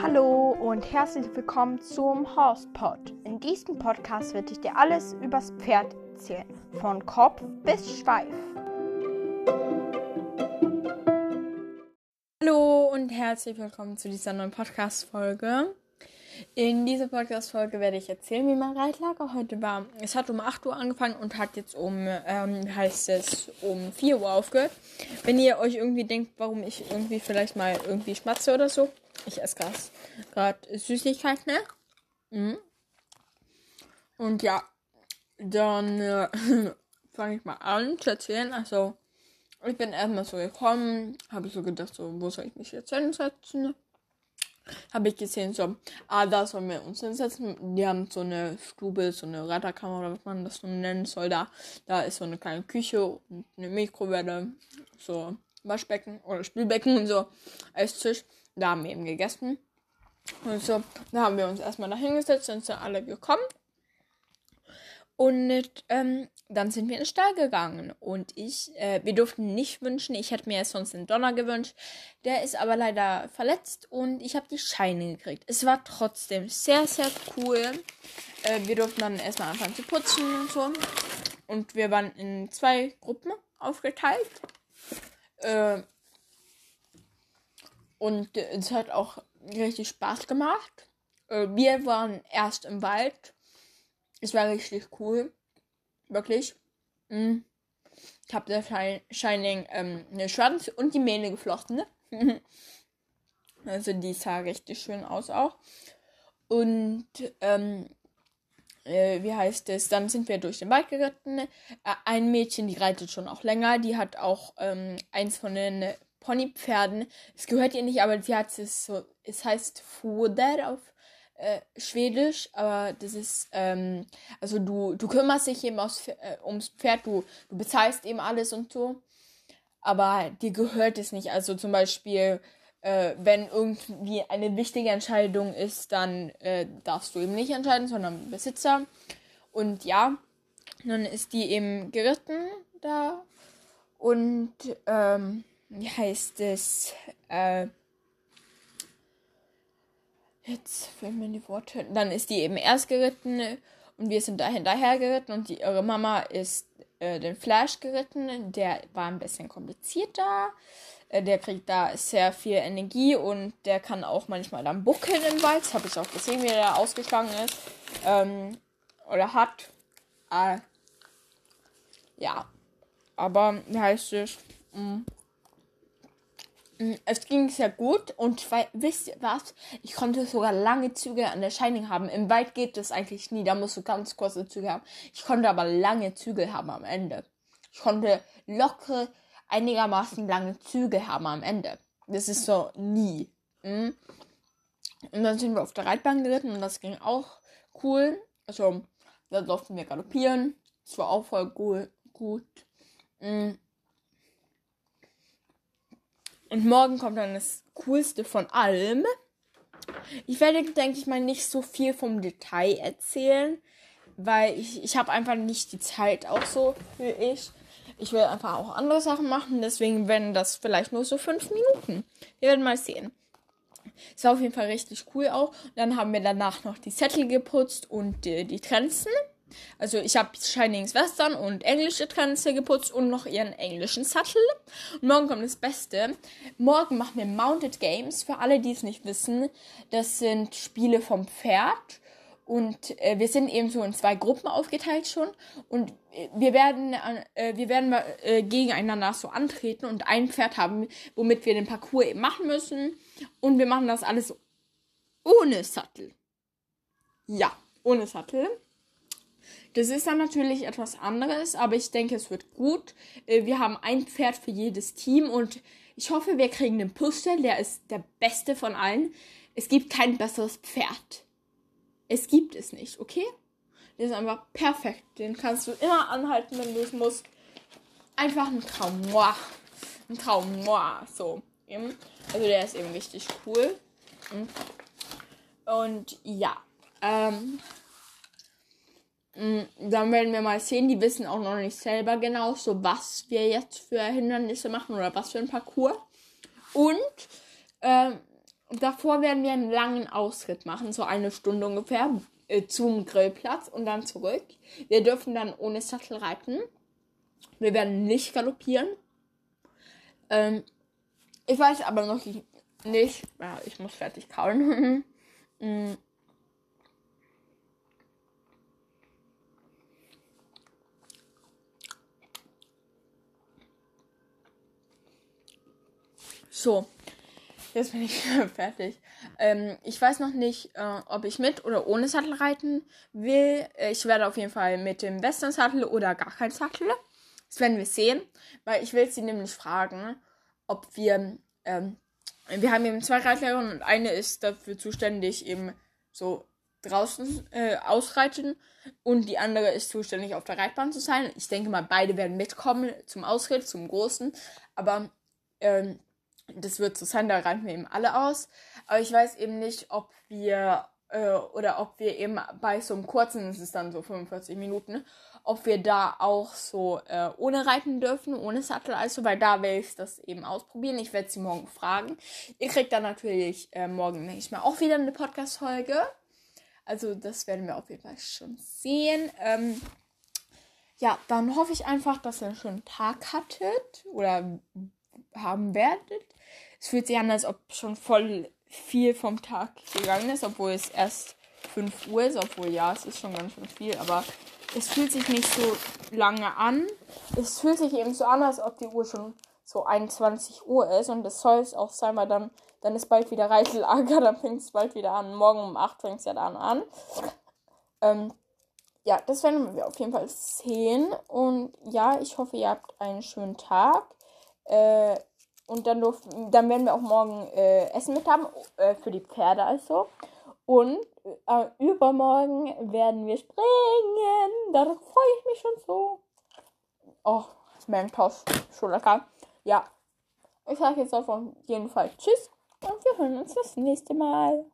Hallo und herzlich willkommen zum Horsepod. In diesem Podcast werde ich dir alles übers Pferd erzählen, von Kopf bis Schweif. Hallo und herzlich willkommen zu dieser neuen Podcast-Folge. In dieser Podcast-Folge werde ich erzählen, wie mein Reitlager heute war. Es hat um 8 Uhr angefangen und hat jetzt um, ähm, heißt es, um 4 Uhr aufgehört. Wenn ihr euch irgendwie denkt, warum ich irgendwie vielleicht mal irgendwie schmatze oder so, ich esse gerade Süßigkeiten, ne? Mhm. Und ja, dann äh, fange ich mal an zu erzählen. Also, ich bin erstmal so gekommen, habe so gedacht, so, wo soll ich mich jetzt hinsetzen? Habe ich gesehen, so, ah, da sollen wir uns hinsetzen. Die haben so eine Stube, so eine Ratterkammer oder was man das so nennen soll. Da, da ist so eine kleine Küche und eine Mikrowelle, so Waschbecken oder Spülbecken und so, Esstisch. Da haben wir eben gegessen. Und so, da haben wir uns erstmal da hingesetzt, sind alle gekommen. Und ähm, dann sind wir in den Stall gegangen. Und ich, äh, wir durften nicht wünschen, ich hätte mir sonst den Donner gewünscht. Der ist aber leider verletzt und ich habe die Scheine gekriegt. Es war trotzdem sehr, sehr cool. Äh, wir durften dann erstmal anfangen zu putzen und so. Und wir waren in zwei Gruppen aufgeteilt. Äh, und es hat auch richtig Spaß gemacht. Äh, wir waren erst im Wald es war richtig cool. Wirklich. Mhm. Ich habe der Shining ähm, eine Schwanz und die Mähne geflochten. Ne? also die sah richtig schön aus auch. Und ähm, äh, wie heißt es? Dann sind wir durch den Wald geritten. Äh, ein Mädchen, die reitet schon auch länger. Die hat auch ähm, eins von den Ponypferden. Es gehört ihr nicht, aber sie hat es so. Es heißt Foder auf äh, Schwedisch, aber das ist, ähm, also du, du kümmerst dich eben aus, äh, ums Pferd, du, du bezahlst eben alles und so, aber dir gehört es nicht. Also zum Beispiel, äh, wenn irgendwie eine wichtige Entscheidung ist, dann äh, darfst du eben nicht entscheiden, sondern Besitzer. Und ja, dann ist die eben geritten da und, ähm, wie heißt es, äh, Jetzt fehlen mir die Worte. Dann ist die eben erst geritten und wir sind da hinterher geritten und die, ihre Mama ist äh, den Flash geritten. Der war ein bisschen komplizierter. Äh, der kriegt da sehr viel Energie und der kann auch manchmal dann buckeln im Wald. Das habe ich auch gesehen, wie er ausgeschlagen ist. Ähm, oder hat. Äh, ja. Aber wie heißt es? Mm. Mm, es ging sehr gut und wisst ihr was? Ich konnte sogar lange Züge an der Shining haben. Im Wald geht das eigentlich nie, da musst du ganz kurze Züge haben. Ich konnte aber lange Züge haben am Ende. Ich konnte lockere, einigermaßen lange Züge haben am Ende. Das ist so nie. Mhm. Und dann sind wir auf der Reitbahn geritten und das ging auch cool. Also, da durften wir galoppieren. Das war auch voll cool, gut. Mhm. Und morgen kommt dann das Coolste von allem. Ich werde, denke ich mal, nicht so viel vom Detail erzählen, weil ich, ich habe einfach nicht die Zeit auch so für ich. Ich will einfach auch andere Sachen machen, deswegen werden das vielleicht nur so fünf Minuten. Wir werden mal sehen. War auf jeden Fall richtig cool auch. Dann haben wir danach noch die Sättel geputzt und die, die Trenzen. Also ich habe Shinings Western und englische Trense geputzt und noch ihren englischen Sattel. Und morgen kommt das Beste. Morgen machen wir Mounted Games. Für alle, die es nicht wissen, das sind Spiele vom Pferd. Und äh, wir sind eben so in zwei Gruppen aufgeteilt schon. Und äh, wir werden, äh, wir werden äh, gegeneinander so antreten und ein Pferd haben, womit wir den Parcours eben machen müssen. Und wir machen das alles ohne Sattel. Ja, ohne Sattel. Das ist dann natürlich etwas anderes, aber ich denke, es wird gut. Äh, wir haben ein Pferd für jedes Team und ich hoffe, wir kriegen den Puzzle, der ist der beste von allen. Es gibt kein besseres Pferd. Es gibt es nicht, okay? Der ist einfach perfekt. Den kannst du immer anhalten, wenn du es musst. Einfach ein Traum. Ein Traum. So. Also der ist eben richtig cool. Und ja. Ähm, dann werden wir mal sehen. Die wissen auch noch nicht selber genau, so was wir jetzt für Hindernisse machen oder was für ein Parcours. Und ähm, davor werden wir einen langen Ausritt machen, so eine Stunde ungefähr, äh, zum Grillplatz und dann zurück. Wir dürfen dann ohne Sattel reiten. Wir werden nicht galoppieren. Ähm, ich weiß aber noch nicht. Ja, ich muss fertig kauen. So, jetzt bin ich fertig. Ähm, ich weiß noch nicht, äh, ob ich mit oder ohne Sattel reiten will. Ich werde auf jeden Fall mit dem Western-Sattel oder gar kein Sattel. Das werden wir sehen, weil ich will sie nämlich fragen, ob wir, ähm, wir haben eben zwei Reitlehrer und eine ist dafür zuständig, eben so draußen äh, ausreiten und die andere ist zuständig, auf der Reitbahn zu sein. Ich denke mal, beide werden mitkommen zum Ausritt, zum Großen, aber ähm, das wird sein, da wir eben alle aus. Aber ich weiß eben nicht, ob wir äh, oder ob wir eben bei so einem kurzen, das ist dann so 45 Minuten, ob wir da auch so äh, ohne reiten dürfen, ohne Sattel, also, weil da will ich das eben ausprobieren. Ich werde sie morgen fragen. Ihr kriegt dann natürlich äh, morgen, denke ich mal, auch wieder eine Podcast-Folge. Also, das werden wir auf jeden Fall schon sehen. Ähm, ja, dann hoffe ich einfach, dass ihr einen schönen Tag hattet oder haben werdet. Es fühlt sich an, als ob schon voll viel vom Tag gegangen ist, obwohl es erst 5 Uhr ist, obwohl ja, es ist schon ganz schön viel, aber es fühlt sich nicht so lange an. Es fühlt sich eben so an, als ob die Uhr schon so 21 Uhr ist und das soll es auch sein, weil dann, dann ist bald wieder Reitelager, dann fängt es bald wieder an. Morgen um 8 fängt es ja dann an. Ähm, ja, das werden wir auf jeden Fall sehen. Und ja, ich hoffe, ihr habt einen schönen Tag. Äh, und dann, durften, dann werden wir auch morgen äh, Essen mit haben, äh, für die Pferde also. Und äh, übermorgen werden wir springen. Darauf freue ich mich schon so. Oh, Mentos, schon lecker. Ja, ich sage jetzt auf jeden Fall Tschüss und wir hören uns das nächste Mal.